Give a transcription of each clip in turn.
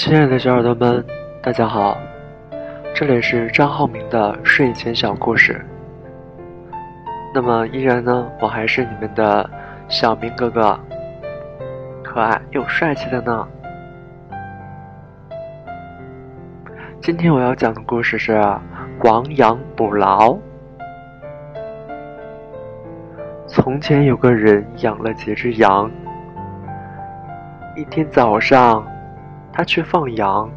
亲爱的小耳朵们，大家好，这里是张浩明的睡前小故事。那么依然呢，我还是你们的小明哥哥，可爱又帅气的呢。今天我要讲的故事是亡羊补牢。从前有个人养了几只羊，一天早上，他去放羊，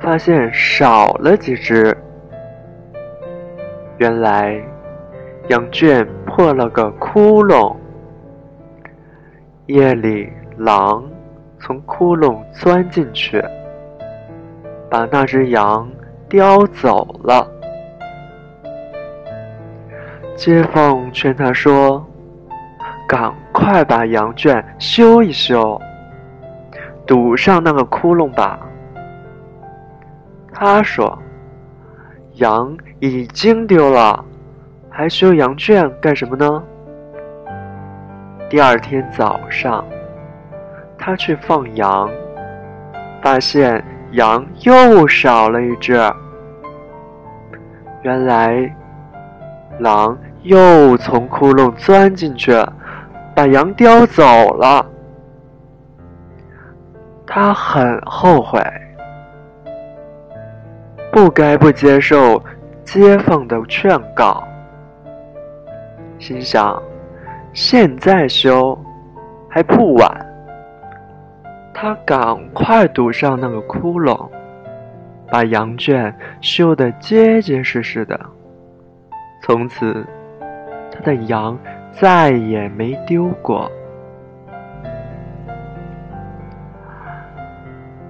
发现少了几只。原来。羊圈破了个窟窿，夜里狼从窟窿钻进去，把那只羊叼走了。街坊劝他说：“赶快把羊圈修一修，堵上那个窟窿吧。”他说：“羊已经丢了。”还修羊圈干什么呢？第二天早上，他去放羊，发现羊又少了一只。原来，狼又从窟窿钻进去，把羊叼走了。他很后悔，不该不接受街坊的劝告。心想，现在修还不晚。他赶快堵上那个窟窿，把羊圈修得结结实实的。从此，他的羊再也没丢过。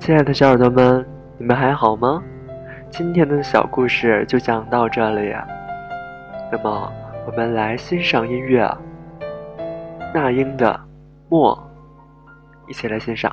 亲爱的小耳朵们，你们还好吗？今天的小故事就讲到这里。那么。我们来欣赏音乐，那英的《默》，一起来欣赏。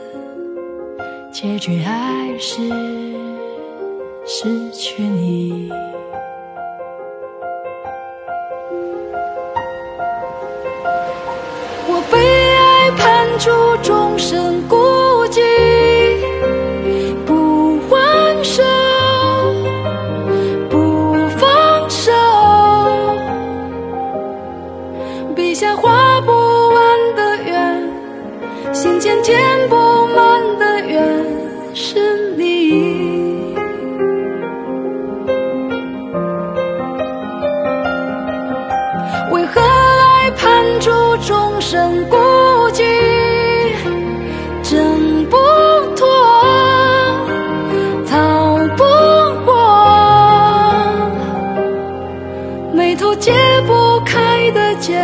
结局还是失去你。我被爱判处终身孤寂，不还手，不放手，笔下画不完的圆，心间填不满的缘。是你，为何爱判处众生孤寂，挣不脱，逃不过，眉头解不开的结，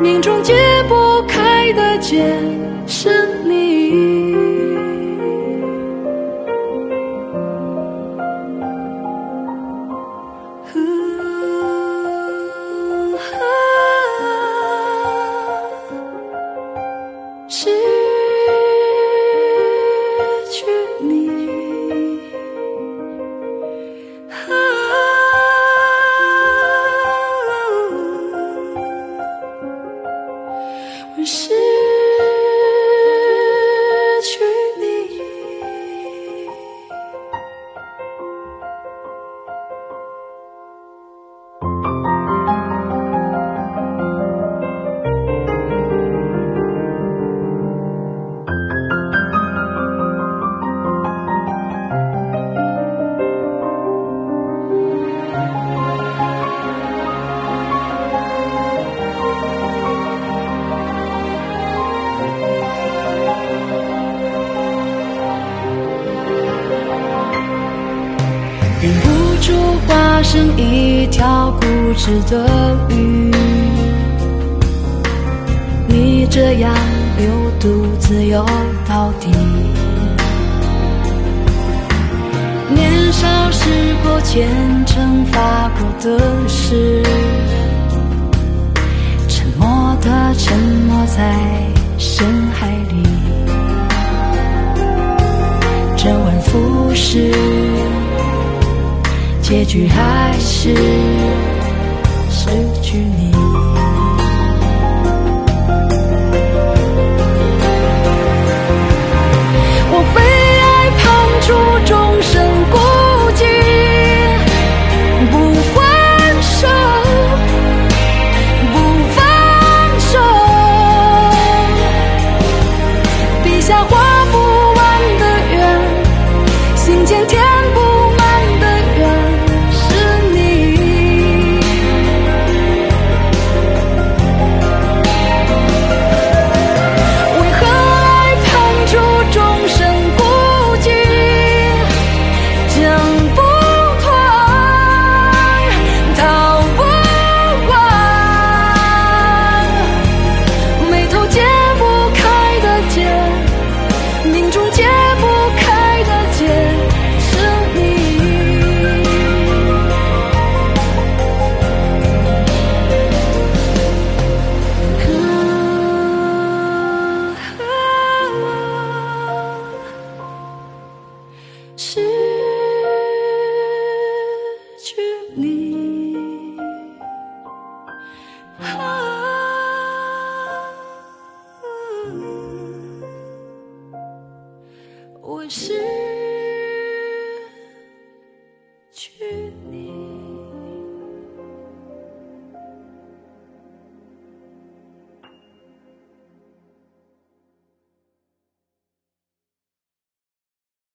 命中解不开的结，是你。条固执的鱼。你这样流独自游到底。年少时候虔诚发过的誓，沉默的沉没在深海里。周而复始，结局还是失去你。